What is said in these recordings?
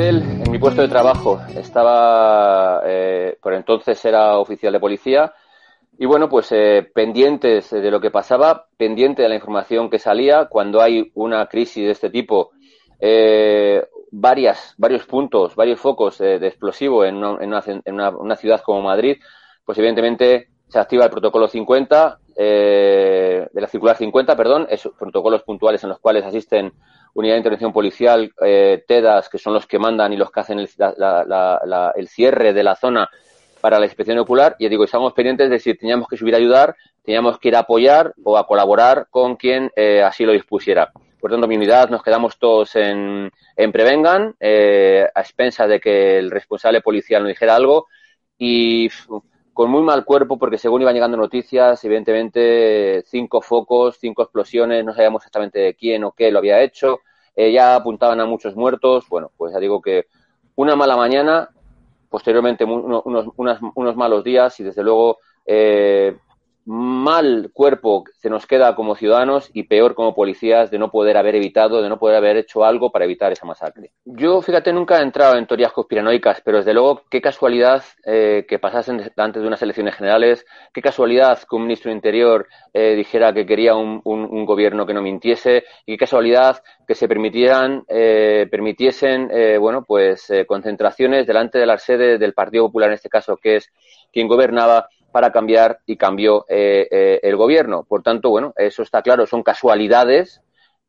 En mi puesto de trabajo, estaba, eh, por entonces era oficial de policía, y bueno, pues eh, pendientes de lo que pasaba, pendiente de la información que salía, cuando hay una crisis de este tipo, eh, varias, varios puntos, varios focos de explosivo en, una, en una, ciudad como Madrid, pues evidentemente se activa el protocolo 50, de la circular 50, perdón, esos protocolos puntuales en los cuales asisten unidad de intervención policial, eh, TEDAS, que son los que mandan y los que hacen el, cierre de la zona para la inspección ocular. Y digo, estamos pendientes de si teníamos que subir a ayudar, teníamos que ir a apoyar o a colaborar con quien eh, así lo dispusiera. Por tanto, mi unidad nos quedamos todos en, en Prevengan, eh, a expensas de que el responsable policial nos dijera algo y con muy mal cuerpo porque según iban llegando noticias, evidentemente cinco focos, cinco explosiones, no sabíamos exactamente de quién o qué lo había hecho, eh, ya apuntaban a muchos muertos, bueno, pues ya digo que una mala mañana, posteriormente unos, unos malos días y desde luego eh, mal cuerpo se nos queda como ciudadanos y peor como policías de no poder haber evitado, de no poder haber hecho algo para evitar esa masacre. Yo, fíjate, nunca he entrado en teorías conspiranoicas, pero desde luego, qué casualidad eh, que pasasen antes de unas elecciones generales, qué casualidad que un ministro de Interior eh, dijera que quería un, gobierno que no mintiese y qué casualidad que se permitieran, eh, permitiesen, bueno, pues concentraciones delante de la sede del Partido Popular, en este caso, que es quien gobernaba, para cambiar y cambió eh, eh, el gobierno. Por tanto, bueno, eso está claro, son casualidades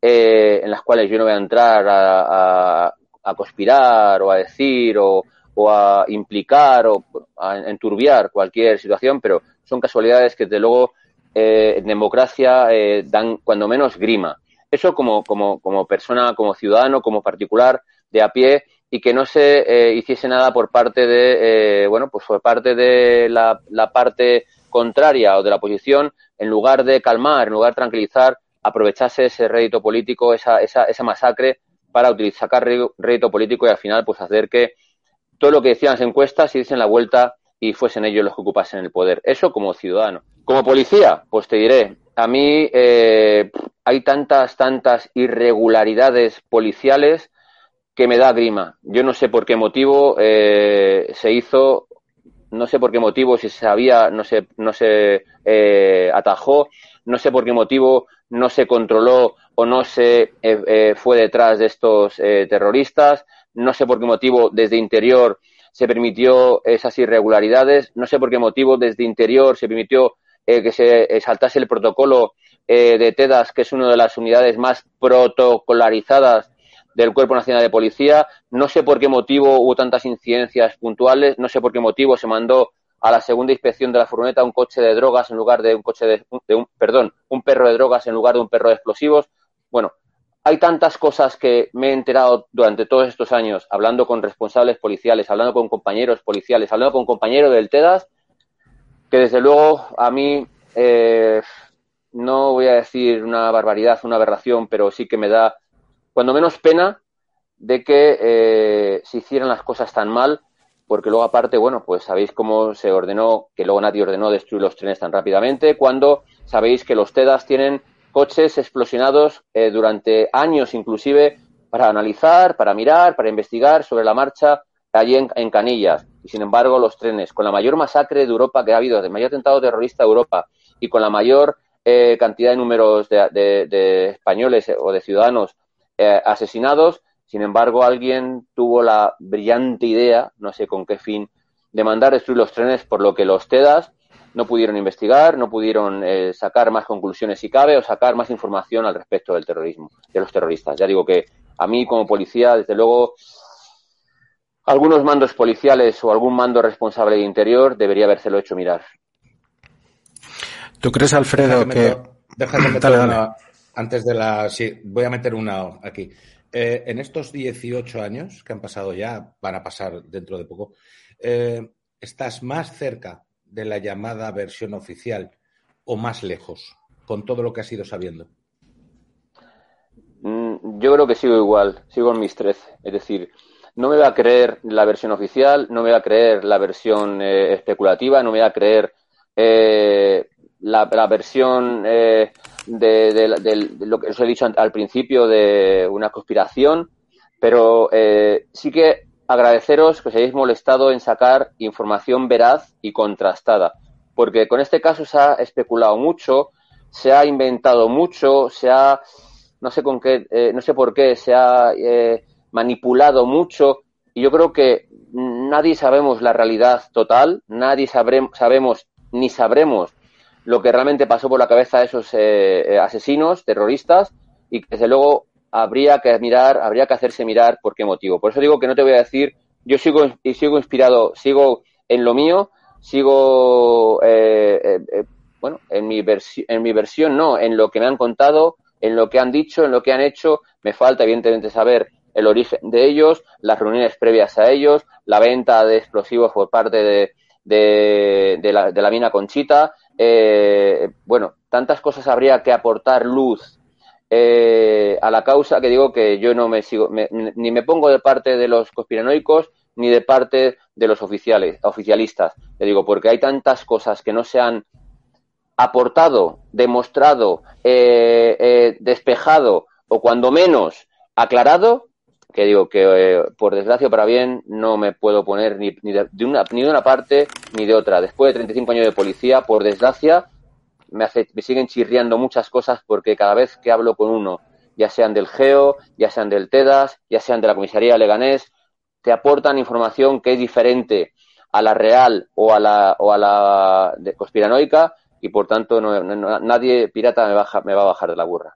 eh, en las cuales yo no voy a entrar a, conspirar o a decir o, a implicar o a enturbiar cualquier situación, pero son casualidades que desde luego en democracia dan cuando menos grima. Eso como, como, como persona, como ciudadano, como particular de a pie, y que no se eh, hiciese nada por parte de, eh, bueno, pues por parte de la, parte contraria o de la oposición, en lugar de calmar, en lugar de tranquilizar, aprovechase ese rédito político, esa, esa, esa masacre, para utilizar, sacar rédito político y al final pues hacer que todo lo que decían las encuestas se diesen la vuelta y fuesen ellos los que ocupasen el poder. Eso como ciudadano. Como policía, pues te diré, a mí eh, hay tantas, tantas irregularidades policiales que me da grima. Yo no sé por qué motivo eh, se hizo, no sé por qué motivo, si se sabía, no se, no se eh, atajó, no sé por qué motivo no se controló o no se eh, fue detrás de estos terroristas, no sé por qué motivo desde interior se permitió esas irregularidades, no sé por qué motivo desde interior se permitió que se saltase el protocolo de TEDAS, que es una de las unidades más protocolarizadas del Cuerpo Nacional de Policía. No sé por qué motivo hubo tantas incidencias puntuales, no sé por qué motivo se mandó a la segunda inspección de la furgoneta un coche de drogas en lugar de un coche de, un, perdón, un perro de drogas en lugar de un perro de explosivos. Bueno, hay tantas cosas que me he enterado durante todos estos años, hablando con responsables policiales, hablando con compañeros policiales, hablando con compañeros del TEDAS, que desde luego a mí eh, no voy a decir una barbaridad, una aberración, pero sí que me da cuando menos pena de que eh, se hicieran las cosas tan mal, porque luego aparte, bueno, pues sabéis cómo se ordenó, que luego nadie ordenó destruir los trenes tan rápidamente, cuando sabéis que los TEDAS tienen coches explosionados eh, durante años inclusive para analizar, para mirar, para investigar sobre la marcha allí en, Canillas. Y sin embargo, los trenes, con la mayor masacre de Europa que ha habido, el mayor atentado terrorista de Europa y con la mayor eh, cantidad de números de españoles o de ciudadanos eh, asesinados. Sin embargo, alguien tuvo la brillante idea, no sé con qué fin, de mandar destruir los trenes, por lo que los TEDAS no pudieron investigar, no pudieron eh, sacar más conclusiones si cabe o sacar más información al respecto del terrorismo, de los terroristas. Ya digo que a mí como policía, desde luego, algunos mandos policiales o algún mando responsable de interior debería habérselo hecho mirar. ¿Tú crees, Alfredo, que... Déjame antes de la. Sí, voy a meter una aquí. Eh, en estos 18 años que han pasado ya, van a pasar dentro de poco, eh, ¿estás más cerca de la llamada versión oficial o más lejos con todo lo que has ido sabiendo? Mm, yo creo que sigo igual, sigo en mis 13. Es decir, no me voy a creer la versión oficial, no me voy a creer la versión eh, especulativa, no me voy a creer eh, la, versión eh, de, lo que os he dicho al principio de una conspiración, pero sí que agradeceros que os hayáis molestado en sacar información veraz y contrastada, porque con este caso se ha especulado mucho, se ha inventado mucho, se ha no sé con qué, eh, no sé por qué se ha eh, manipulado mucho y yo creo que nadie sabemos la realidad total, nadie sabemos ni sabremos lo que realmente pasó por la cabeza de esos eh, asesinos, terroristas y que desde luego habría que mirar, habría que hacerse mirar por qué motivo. Por eso digo que no te voy a decir, yo sigo y sigo inspirado, sigo en lo mío, sigo bueno, en mi en mi versión no, en lo que me han contado, en lo que han dicho, en lo que han hecho. Me falta, evidentemente, saber el origen de ellos, las reuniones previas a ellos, la venta de explosivos por parte de, de, la, de la, mina Conchita. Eh, bueno, tantas cosas habría que aportar luz eh, a la causa que digo que yo no me sigo, ni me pongo de parte de los conspiranoicos ni de parte de los oficiales, oficialistas. Le digo, porque hay tantas cosas que no se han aportado, demostrado, eh, eh, despejado o cuando menos aclarado, que digo que eh, por desgracia para bien no me puedo poner ni, de, una, ni de una parte ni de otra. Después de 35 años de policía, por desgracia, me, hace, me siguen chirriando muchas cosas porque cada vez que hablo con uno, ya sean del GEO, ya sean del TEDAS, ya sean de la comisaría Leganés, te aportan información que es diferente a la real o a la, o a la conspiranoica y por tanto nadie pirata me, baja, me va a bajar de la burra.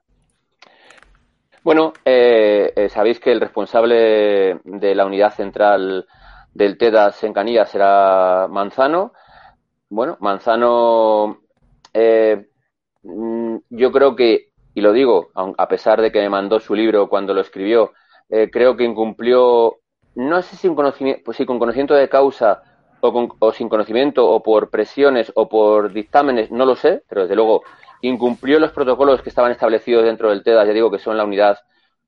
Bueno, eh, eh, sabéis que el responsable de la unidad central del TEDAS en Canillas será Manzano. Bueno, Manzano, eh, mm, yo creo que, y lo digo, a pesar de que me mandó su libro cuando lo escribió, creo que incumplió, no sé si, pues con conocimiento de causa o, sin conocimiento o por presiones o por dictámenes, no lo sé, pero desde luego incumplió los protocolos que estaban establecidos dentro del TEDA, ya digo que son la unidad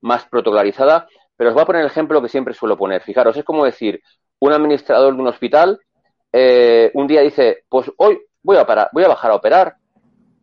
más protocolarizada, pero os voy a poner el ejemplo que siempre suelo poner. Fijaros, es como decir, un administrador de un hospital eh, un día dice, pues hoy voy a, parar, voy a bajar a operar,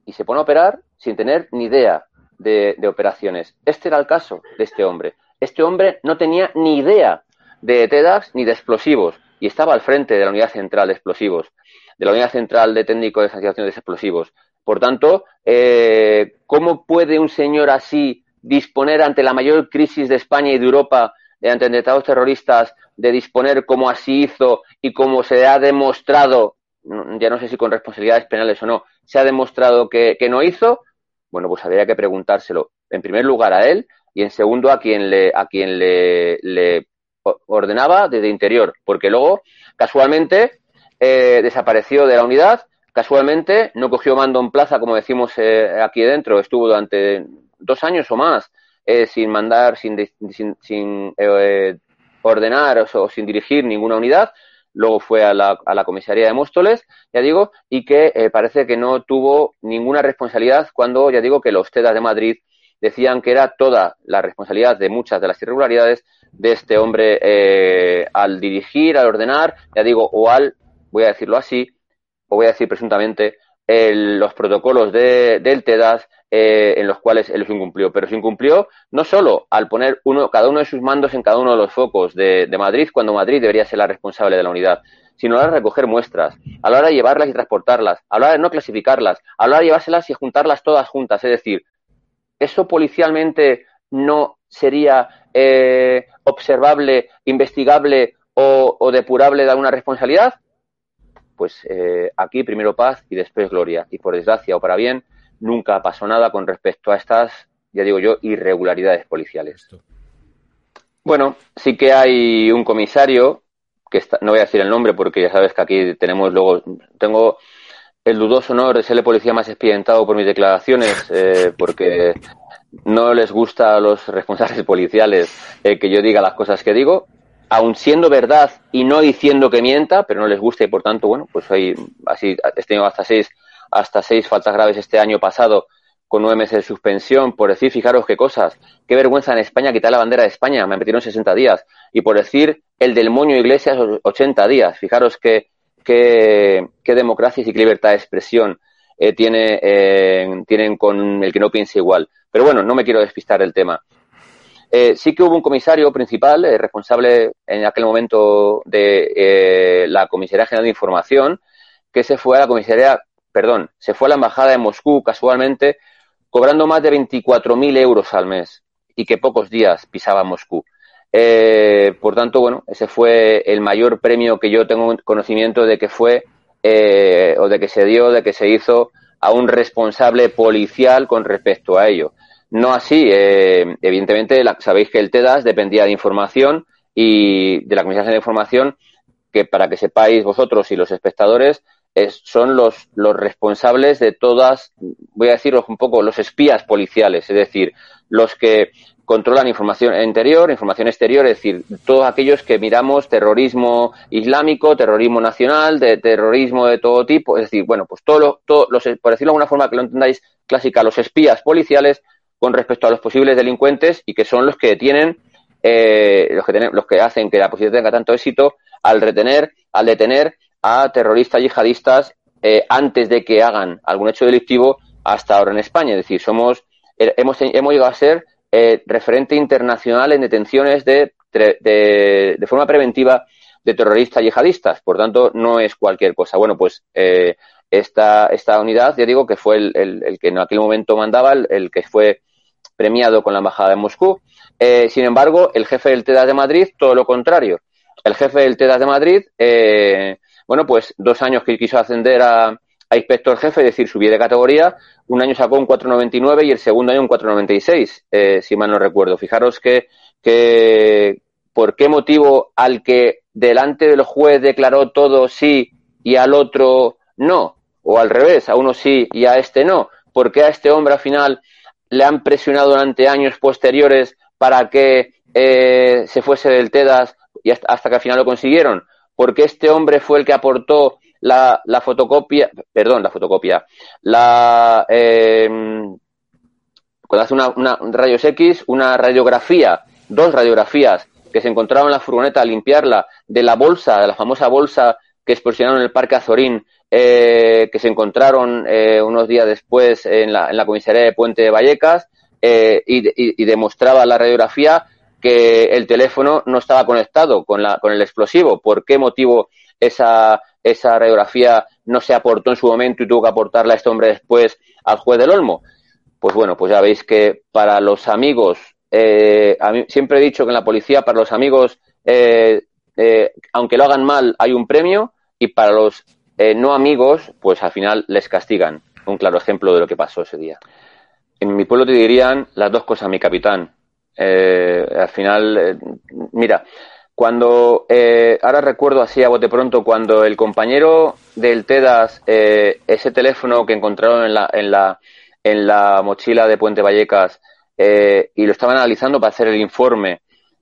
y se pone a operar sin tener ni idea de, operaciones. Este era el caso de este hombre. Este hombre no tenía ni idea de TEDAX ni de explosivos y estaba al frente de la unidad central de explosivos, de la unidad central de técnico de sanciones de explosivos. Por tanto, eh, ¿cómo puede un señor así disponer ante la mayor crisis de España y de Europa, ante atentados terroristas, de disponer como así hizo y como se ha demostrado, ya no sé si con responsabilidades penales o no, se ha demostrado que, no hizo? Bueno, pues habría que preguntárselo, en primer lugar a él y en segundo a quien le, a quien le ordenaba desde interior, porque luego, casualmente, eh, desapareció de la unidad, casualmente no cogió mando en plaza, como decimos eh, aquí dentro, estuvo durante dos años o más eh, sin mandar, sin, sin, ordenar o, sin dirigir ninguna unidad, luego fue a la, a la comisaría de Móstoles, ya digo, y que parece que no tuvo ninguna responsabilidad cuando, ya digo, que los TEDAS de Madrid decían que era toda la responsabilidad de muchas de las irregularidades de este hombre eh, al dirigir, al ordenar, ya digo, o al, voy a decirlo así, o voy a decir presuntamente, los protocolos de, del TEDAS eh, en los cuales él los incumplió. Pero se incumplió no solo al poner uno, cada uno de sus mandos en cada uno de los focos de, de Madrid, cuando Madrid debería ser la responsable de la unidad, sino a la hora de recoger muestras, a la hora de llevarlas y transportarlas, a la hora de no clasificarlas, a la hora de llevárselas y juntarlas todas juntas. Es decir, eso policialmente no sería eh, observable, investigable o, depurable de alguna responsabilidad? Pues eh, aquí primero paz y después gloria. Y por desgracia o para bien, nunca pasó nada con respecto a estas, ya digo yo, irregularidades policiales. Bueno, sí que hay un comisario, que no voy a decir el nombre porque ya sabes que aquí tenemos luego, tengo el dudoso honor de ser el policía más expedientado por mis declaraciones, eh, porque no les gusta a los responsables policiales eh, que yo diga las cosas que digo. Aun siendo verdad y no diciendo que mienta, pero no les gusta y por tanto, bueno, pues hay así he tenido hasta seis, hasta seis faltas graves este año pasado con nueve meses de suspensión por decir, fijaros qué cosas, qué vergüenza en España quitar la bandera de España, me metieron 60 días, y por decir el del moño Iglesias 80 días, fijaros qué, qué, qué democracia y qué libertad de expresión eh, tiene, eh, tienen con el que no piense igual. Pero bueno, no me quiero despistar del tema. Eh, sí que hubo un comisario principal, responsable en aquel momento de la Comisaría General de Información, que se fue a la comisaría, perdón, se fue a la embajada de Moscú casualmente, cobrando más de 24.000 euros al mes y que pocos días pisaba Moscú. por tanto, bueno, ese fue el mayor premio que yo tengo conocimiento de que fue eh, o de que se dio, de que se hizo a un responsable policial con respecto a ello. No así, eh, evidentemente, sabéis que el TEDAS dependía de información y de la Comisión de Información, que para que sepáis vosotros y los espectadores, son los, los responsables de todas, voy a deciros un poco, los espías policiales, es decir, los que controlan información interior, información exterior, es decir, todos aquellos que miramos terrorismo islámico, terrorismo nacional, de terrorismo de todo tipo, es decir, bueno, pues todo, todo los, por decirlo de alguna forma que lo entendáis clásica, los espías policiales con respecto a los posibles delincuentes y que son los que tienen, eh, los, que los que hacen que la policía tenga tanto éxito al retener, al detener a terroristas yihadistas eh, antes de que hagan algún hecho delictivo hasta ahora en España. Es decir, somos, eh, hemos, hemos llegado a ser eh, referente internacional en detenciones de, de, de, forma preventiva de terroristas yihadistas. Por tanto, no es cualquier cosa. Bueno, pues eh, esta, esta unidad, ya digo, que fue el, el, que en aquel momento mandaba, el, que fue premiado con la Embajada de Moscú. Eh, sin embargo, el jefe del TEDAS de Madrid, todo lo contrario. El jefe del TEDAS de Madrid, eh, bueno, pues dos años que quiso ascender a, a inspector jefe, es decir, subí de categoría, un año sacó un 4,99 y el segundo año un 4,96, eh, si mal no recuerdo. Fijaros que, que, por qué motivo al que delante del juez declaró todo sí y al otro no, o al revés, a uno sí y a este no. ¿Por qué a este hombre al final le han presionado durante años posteriores para que eh, se fuese del TEDAS y hasta, hasta que al final lo consiguieron? Porque este hombre fue el que aportó la, la fotocopia, perdón, la fotocopia, la, eh, cuando hace una, una, rayos X, una radiografía, dos radiografías que se encontraron en la furgoneta a limpiarla de la bolsa, de la famosa bolsa que explosionaron en el Parque Azorín, eh, que se encontraron eh, unos días después en la, en la comisaría de Puente de Vallecas, eh, y, demostraba la radiografía que el teléfono no estaba conectado con, la, con el explosivo. ¿Por qué motivo esa, radiografía no se aportó en su momento y tuvo que aportarla este hombre después al juez del Olmo. Pues bueno, pues ya veis que para los amigos, eh, a siempre he dicho que en la policía, para los amigos, eh, aunque lo hagan mal, hay un premio y para los eh, no amigos, pues al final les castigan. Un claro ejemplo de lo que pasó ese día. En mi pueblo te dirían las dos cosas, mi capitán. Eh, al final, eh, mira, cuando, eh, ahora recuerdo así a bote pronto, cuando el compañero del TEDAS, ese teléfono que encontraron en la, en la, en la mochila de Puente Vallecas, y lo estaban analizando para hacer el informe,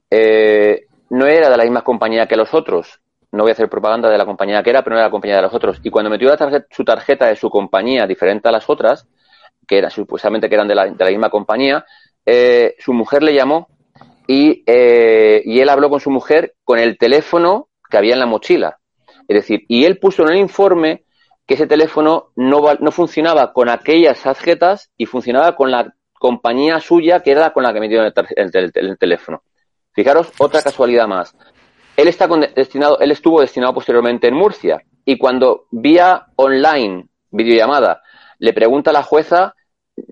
no era de la misma compañía que los otros. No voy a hacer propaganda de la compañía que era, pero no era la compañía de los otros. Y cuando metió la tarjeta, su tarjeta de su compañía, diferente a las otras, que era, supuestamente que eran de la, de la misma compañía, eh, su mujer le llamó y, eh, y él habló con su mujer con el teléfono que había en la mochila. Es decir, y él puso en el informe que ese teléfono no, no funcionaba con aquellas tarjetas y funcionaba con la compañía suya que era con la que metió el, el, el, el teléfono. Fijaros, otra casualidad más. Él, está destinado, él estuvo destinado posteriormente en Murcia y cuando vía online, videollamada, le pregunta a la jueza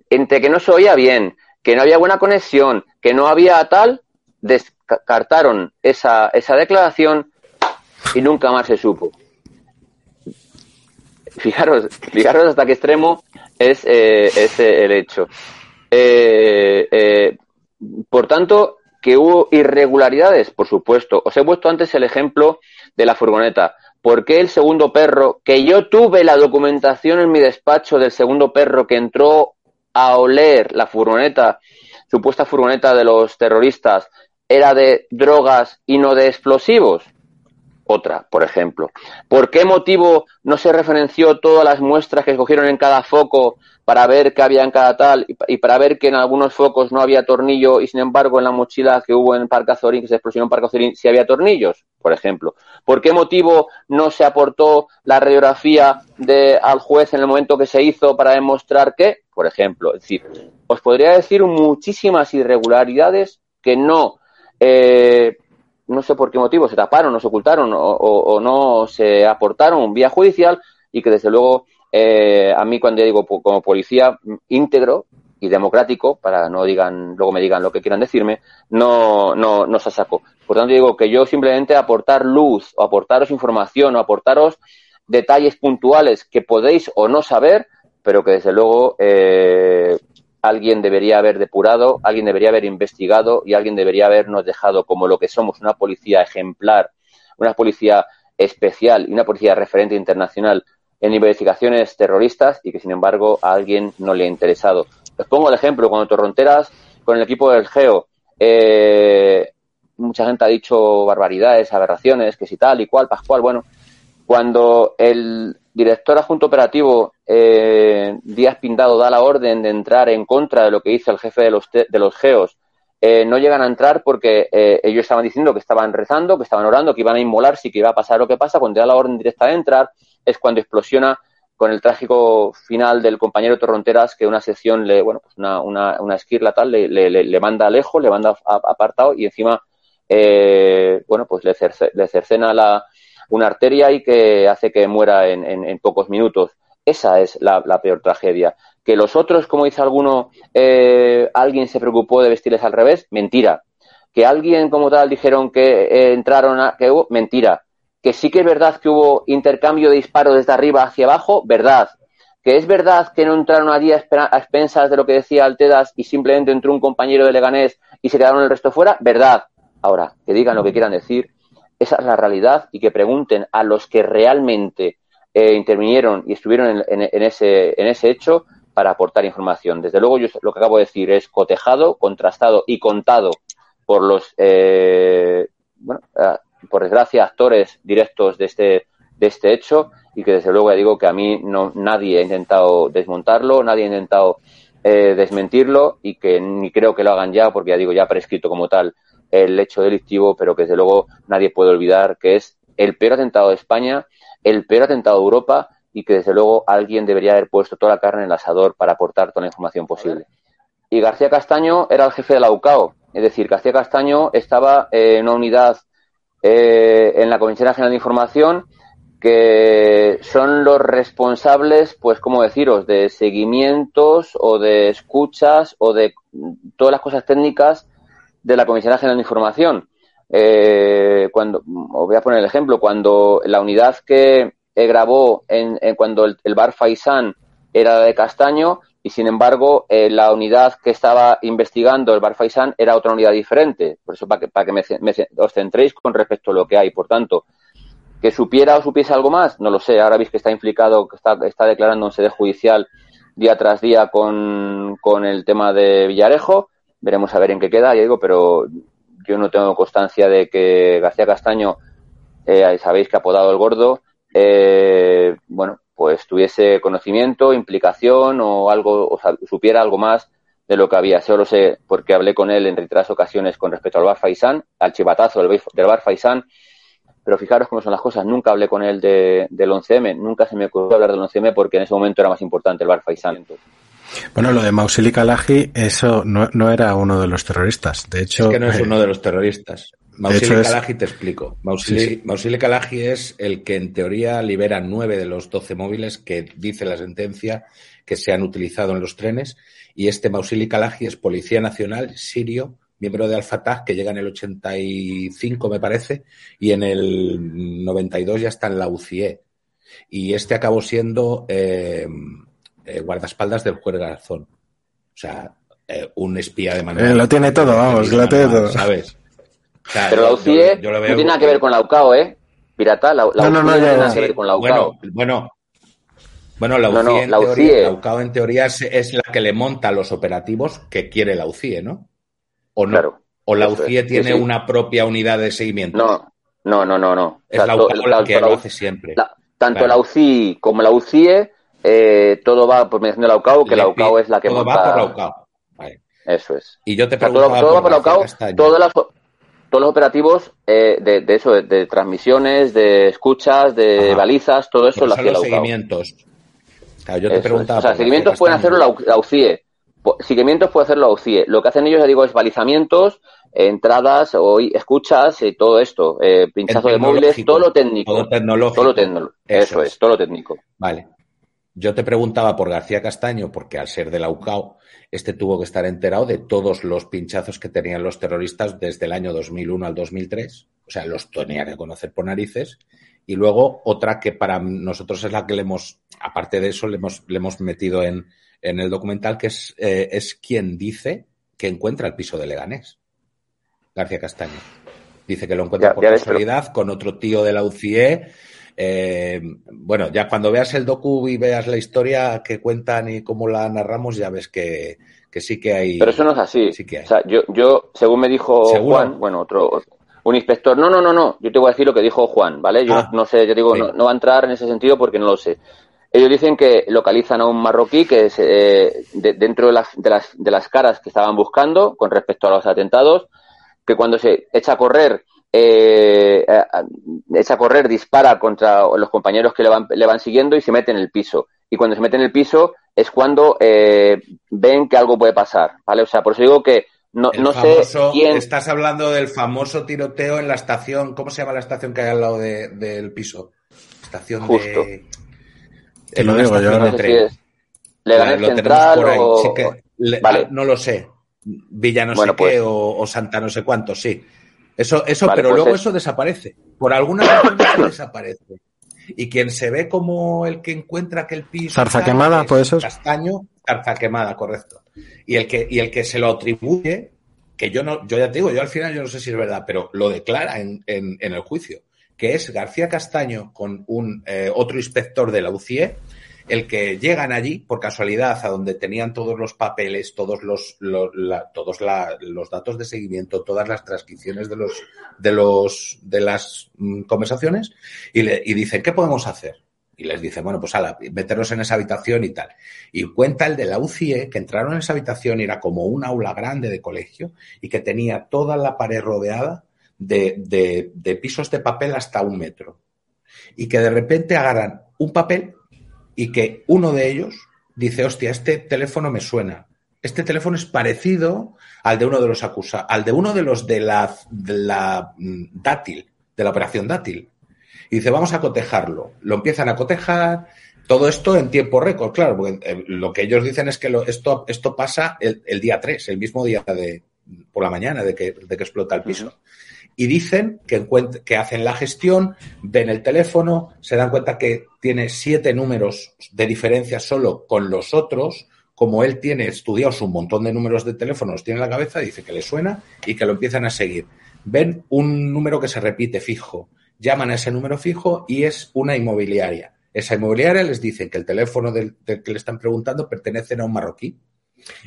entre que no se oía bien, que no había buena conexión, que no había tal, descartaron esa, esa declaración y nunca más se supo. Fijaros, fijaros hasta qué extremo es, eh, el hecho. Eh, eh, por tanto, que hubo irregularidades, por supuesto. Os he puesto antes el ejemplo de la furgoneta. ¿Por qué el segundo perro, que yo tuve la documentación en mi despacho del segundo perro que entró a oler la furgoneta, supuesta furgoneta de los terroristas, era de drogas y no de explosivos? Otra, por ejemplo. ¿Por qué motivo no se referenció todas las muestras que escogieron en cada foco para ver qué había en cada tal y para ver que en algunos focos no había tornillo y sin embargo en la mochila que hubo en Parque Azorín, que se explosión en Parque Azorín, sí había tornillos, por ejemplo. ¿Por qué motivo no se aportó la radiografía de, al juez en el momento que se hizo para demostrar que, por ejemplo, es decir, os podría decir muchísimas irregularidades que no eh, no sé por qué motivo se taparon, no se ocultaron o, no se aportaron vía judicial y que desde luego eh, a mí cuando digo como policía íntegro y democrático, para no digan, luego me digan lo que quieran decirme, no, no, no se sacó. Por tanto digo que yo simplemente aportar luz o aportaros información o aportaros detalles puntuales que podéis o no saber, pero que desde luego eh, alguien debería haber depurado, alguien debería haber investigado y alguien debería habernos dejado como lo que somos, una policía ejemplar, una policía especial y una policía referente internacional en investigaciones terroristas y que sin embargo a alguien no le ha interesado. Os pongo el ejemplo, cuando Torronteras con el equipo del GEO, eh, mucha gente ha dicho barbaridades, aberraciones, que si tal y cual, Pascual, bueno, cuando el director adjunto operativo eh, Díaz Pindado da la orden de entrar en contra de lo que hizo el jefe de los, de los geos, eh, no llegan a entrar porque eh, ellos estaban diciendo que estaban rezando, que estaban orando, que iban a inmolarse y que iba a pasar lo que pasa. Cuando da la orden directa de entrar es cuando explosiona con el trágico final del compañero Torronteras que una sección, le, bueno, pues una, una, una esquirla tal, le, le, le, manda lejos, le manda apartado y encima, eh, bueno, pues le, le cercena la, una arteria y que hace que muera en, en, pocos minutos. Esa es la, peor tragedia. Que los otros, como dice alguno, eh, alguien se preocupó de vestirles al revés, mentira. Que alguien como tal dijeron que eh, entraron a, que hubo, mentira. Que sí que es verdad que hubo intercambio de disparos desde arriba hacia abajo, verdad. Que es verdad que no entraron allí a, expensas de lo que decía Altedas y simplemente entró un compañero de Leganés y se quedaron el resto fuera, verdad. Ahora, que digan lo que quieran decir, esa es la realidad y que pregunten a los que realmente eh, intervinieron y estuvieron en, ese, en ese hecho para aportar información. Desde luego, yo lo que acabo de decir es cotejado, contrastado y contado por los, eh, bueno, por desgracia, actores directos de este, de este hecho y que desde luego ya digo que a mí no, nadie ha intentado desmontarlo, nadie ha intentado eh, desmentirlo y que ni creo que lo hagan ya porque ya digo, ya prescrito como tal el hecho delictivo, pero que desde luego nadie puede olvidar que es el peor atentado de España, el peor atentado de Europa y que desde luego alguien debería haber puesto toda la carne en el asador para aportar toda la información posible. Y García Castaño era el jefe de la UCAO, es decir, García Castaño estaba en una unidad eh, en la Comisión Nacional de Información que son los responsables, pues, ¿cómo deciros?, de seguimientos o de escuchas o de todas las cosas técnicas de la Comisión General de Información. Eh, cuando, os voy a poner el ejemplo, cuando la unidad que grabó en, cuando el, bar Faisán era de Castaño y sin embargo eh, la unidad que estaba investigando el bar Faisán era otra unidad diferente. Por eso para que, para que me, os centréis con respecto a lo que hay. Por tanto, que supiera o supiese algo más, no lo sé. Ahora veis que está implicado, que está, está declarando en sede judicial día tras día con, con el tema de Villarejo veremos a ver en qué queda, ya digo, pero yo no tengo constancia de que García Castaño, eh, sabéis que ha apodado el gordo, eh, bueno, pues tuviese conocimiento, implicación o algo, o supiera algo más de lo que había. Solo sé porque hablé con él en reiteradas ocasiones con respecto al Bar Faisán, al chivatazo del, Bar Faisán, pero fijaros cómo son las cosas. Nunca hablé con él de, del 11M, nunca se me ocurrió hablar del 11M porque en ese momento era más importante el Bar Faisán. Entonces. Bueno, lo de Mausili Kalaji, eso no, no, era uno de los terroristas. De hecho, es que no es uno de los terroristas. Mausili Kalaji, te explico. Mausili, sí, Kalaji es el que en teoría libera nueve de los doce móviles que dice la sentencia que se han utilizado en los trenes. Y este Mausili Kalaji es policía nacional sirio, miembro de Al-Fatah, que llega en el 85, me parece, y en el 92 ya está en la UCIE. Y este acabó siendo eh, eh, guardaespaldas del juez Garzón. O sea, eh, un espía de manera. Eh, lo tiene todo, vamos, lo tiene todo. ¿Sabes? Pero la UCIE no tiene nada que ver con la UCAO, ¿eh? Pirata, la, la no, no, no, tiene nada que ver con la UCAO. Bueno, bueno, la UCIE, en, teoría, la UCAO en teoría es, la que le monta los operativos que quiere la UCIE, ¿no? ¿O no? Claro. ¿O la UCIE tiene una propia unidad de seguimiento? No, no, no, no. no. Es la UCAO la que lo hace siempre. tanto la UCI como la UCIE, eh, todo va por mediación de la UCAO, que la UCAO es la que todo va por la UCAO. Eso es. Y yo te pregunto todo, va por la UCAO, todas todos los operativos eh, de, eso, de, transmisiones, de escuchas, de balizas, todo eso lo hacía la UCAO. seguimientos. yo te preguntaba. O sea, seguimientos pueden hacerlo la, UCIE. Seguimientos puede hacerlo la UCIE. Lo que hacen ellos, ya digo, es balizamientos, entradas o escuchas y todo esto, eh, pinchazo de móviles, todo lo técnico. Todo tecnológico. Todo lo tecnológico. Eso, es. todo lo técnico. Vale. Yo te preguntaba por García Castaño, porque al ser de la UCAO, este tuvo que estar enterado de todos los pinchazos que tenían los terroristas desde el año 2001 al 2003. O sea, los tenía que conocer por narices. Y luego otra que para nosotros es la que le hemos, aparte de eso, le hemos, le hemos metido en, en el documental, que es, eh, es quien dice que encuentra el piso de Leganés. García Castaño. Dice que lo encuentra por casualidad con otro tío de la UCIE. Eh, bueno, ya cuando veas el docu y veas la historia que cuentan y cómo la narramos, ya ves que, sí que hay. Pero eso no es así. O sea, yo, yo, según me dijo Juan, bueno, otro, un inspector, no, no, no, no, yo te voy a decir lo que dijo Juan, ¿vale? Yo ah, no sé, yo digo, no, va a entrar en ese sentido porque no lo sé. Ellos dicen que localizan a un marroquí que es eh, dentro de las, de, las, de las caras que estaban buscando con respecto a los atentados, que cuando se echa a correr, eh, echa a correr, dispara contra los compañeros que le van, le van siguiendo y se mete en el piso. Y cuando se mete en el piso es cuando eh, ven que algo puede pasar, ¿vale? O sea, por eso digo que no, no sé quién... Estás hablando del famoso tiroteo en la estación, ¿cómo se llama la estación que hay al lado del piso? Estación Justo. de... Te lo digo yo. No sé si es Leganés Central o... vale. no lo sé. Villa no sé qué pues- o, Santa no sé cuánto, sí. Eso, eso, pero pues luego eso desaparece. Por alguna razón desaparece. Y quien se ve como el que encuentra aquel piso. Zarza quemada, puede ser. Castaño, zarza quemada, correcto. Y el que, y el que se lo atribuye, que yo no, yo ya te digo, yo al final yo no sé si es verdad, pero lo declara en, en, el juicio, que es García Castaño con un eh, otro inspector de la UCIE, el que llegan allí por casualidad a donde tenían todos los papeles, todos los, todos los datos de seguimiento, todas las transcripciones de los de los de las mm, conversaciones y, le, y dicen qué podemos hacer y les dice bueno pues ala, meternos en esa habitación y tal y cuenta el de la UCIE que entraron en esa habitación y era como un aula grande de colegio y que tenía toda la pared rodeada de, de, de pisos de papel hasta un metro. Y que de repente agarran un papel y que uno de ellos dice, hostia, este teléfono me suena. Este teléfono es parecido al de uno de los acusados, al de uno de los de la, mm, dátil, de la operación dátil. Y dice, vamos a cotejarlo. Lo empiezan a cotejar, todo esto en tiempo récord, claro, porque eh, lo que ellos dicen es que esto, esto pasa el, día 3, el mismo día de, por la mañana de que, de que explota el piso y dicen que, que hacen la gestión, ven el teléfono, se dan cuenta que tiene siete números de diferencia solo con los otros, como él tiene estudiados un montón de números de teléfonos, tiene en la cabeza, dice que le suena y que lo empiezan a seguir. Ven un número que se repite fijo, llaman a ese número fijo y es una inmobiliaria. Esa inmobiliaria les dice que el teléfono del, que le están preguntando pertenece a un marroquí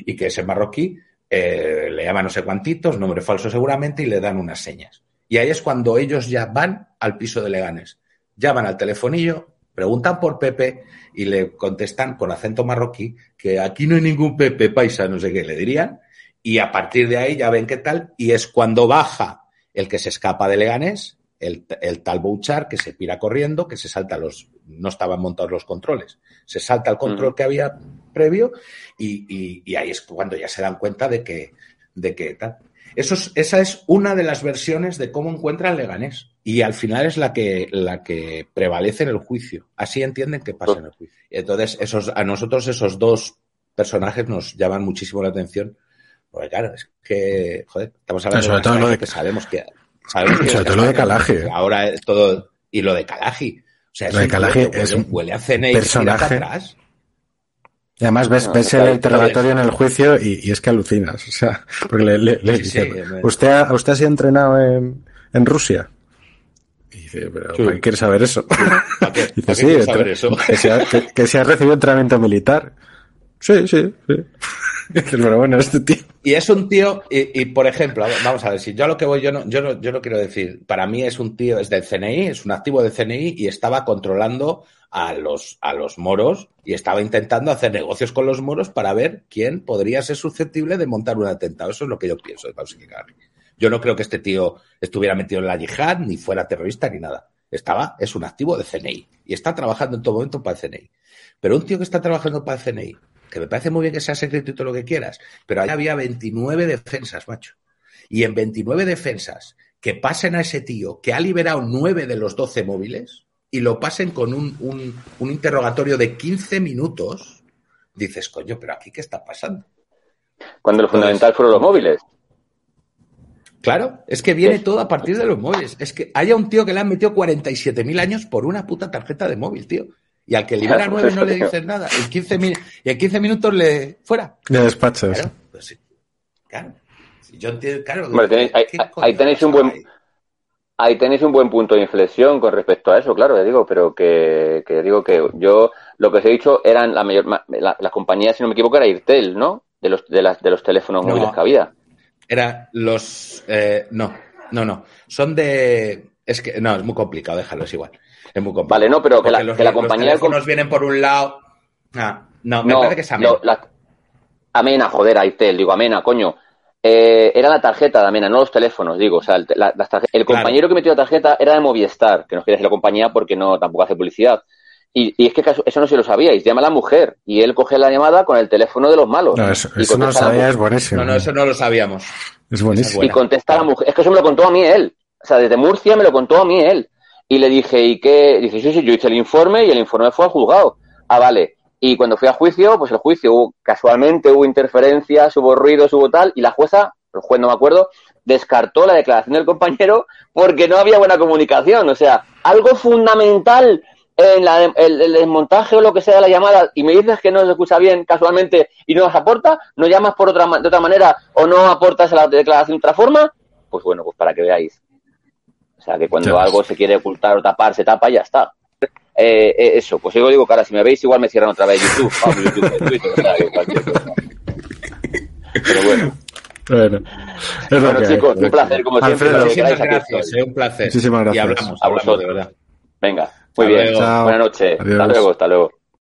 y que ese marroquí eh, le llama no sé cuantitos, nombre falso seguramente, y le dan unas señas. Y ahí es cuando ellos ya van al piso de Leganes. Llaman al telefonillo, preguntan por Pepe y le contestan con acento marroquí que aquí no hay ningún Pepe paisa, no sé qué le dirían. Y a partir de ahí ya ven qué tal. Y es cuando baja el que se escapa de Leganés, el, tal Bouchar, que se pira corriendo, que se salta los. No estaban montados los controles. Se salta el control que había previo y, y, ahí es cuando ya se dan cuenta de que, de que tal. Eso esa es una de las versiones de cómo encuentra el Leganés. Y al final es la que, la que prevalece en el juicio. Así entienden que pasa en el juicio. Entonces, esos, a nosotros esos dos personajes nos llaman muchísimo la atención. Porque claro, es que, joder, estamos hablando de, lo de que sabemos que... sobre todo lo de Calaje. Ahora todo... Y lo de Calaji. O sea, lo de Calaje es un huele a personaje... Atrás. Y además ves, ves el interrogatorio en el juicio y, es que alucinas. O sea, porque le, le, dice, ¿usted, ha, ¿usted ha sido en, en Rusia? Y dice, ¿pero sí. quiere saber eso? dice, sí, saber eso? Que, se ha, que, se ha recibido entrenamiento militar. Sí, sí, sí. Pero bueno, este tío. Y es un tío, y, por ejemplo, vamos a ver, si yo lo que voy, yo no, yo no, yo no quiero decir, para mí es un tío, es del CNI, es un activo del CNI y estaba controlando a los, a los moros y estaba intentando hacer negocios con los moros para ver quién podría ser susceptible de montar un atentado. Eso es lo que yo pienso de Pausi Yo no creo que este tío estuviera metido en la yihad, ni fuera terrorista, ni nada. Estaba, es un activo de CNI y está trabajando en todo momento para el CNI. Pero un tío que está trabajando para el CNI, que me parece muy bien que sea secreto y todo lo que quieras, pero ahí había 29 defensas, macho. Y en 29 defensas que pasen a ese tío que ha liberado 9 de los 12 móviles y lo pasen con un, un, interrogatorio de 15 minutos, dices, coño, pero aquí qué está pasando. Cuando lo fundamental fueron los móviles. Claro, es que viene todo a partir de los móviles. Es que haya un tío que le han metido 47.000 años por una puta tarjeta de móvil, tío. Y al que libera nueve no le dices nada. Y en 15, y en 15 minutos le. fuera. Le despachas. Claro, pues sí. Claro. yo entiendo, claro. ahí, tenéis un buen. Ahí tenéis un buen punto de inflexión con respecto a eso, claro, ya digo, pero que, que digo que yo lo que os he dicho eran la mayor la, la compañía, si no me equivoco, era Irtel, ¿no? De los de las de los teléfonos móviles que había. Era los eh, no, no, no. Son de es que no, es muy complicado, déjalo, es igual. Es muy complicado. Vale, no, pero que la, que la compañía. Los vienen por un lado. Ah, no, me parece que es Amena. Amena, joder, Aitel, digo Amena, coño. Eh, era la tarjeta de Amena, no los teléfonos, digo. O sea, el, el compañero que metió la tarjeta era de Movistar, que no quiere decir la compañía porque no tampoco hace publicidad. Y, y, es que eso no se lo sabíais. Llama a la mujer y él coge la llamada con el teléfono de los malos. No, eso, no lo sabía, es buenísimo. No, no, eso no lo sabíamos. Es buenísimo. Y contesta a la mujer. Es que eso me lo contó a mí él. O sea, desde Murcia me lo contó a mí él. Y le dije, ¿y qué? Dice, sí, sí, yo hice el informe y el informe fue al juzgado. Ah, vale. Y cuando fui a juicio, pues el juicio hubo, casualmente hubo interferencias, hubo ruidos, hubo tal, y la jueza, el juez no me acuerdo, descartó la declaración del compañero porque no había buena comunicación. O sea, algo fundamental en la, el, desmontaje o lo que sea de la llamada y me dices que no se escucha bien casualmente y no nos aporta, no llamas por otra, de otra manera o no aportas a la declaración de otra forma, pues bueno, pues para que veáis. O sea, que cuando algo se quiere ocultar o tapar, se tapa y ya está. Eh, eh, eso, pues yo digo, cara, si me veis, igual me cierran otra vez YouTube, YouTube, Twitter, o sea, cualquier cosa. Pero bueno. Bueno, bueno chicos, un placer como siempre. Muchísimas gracias, eh, un placer. Muchísimas gracias. Y hablamos, hablamos de verdad. Venga, muy bien. Buenas noches. Hasta luego, hasta luego.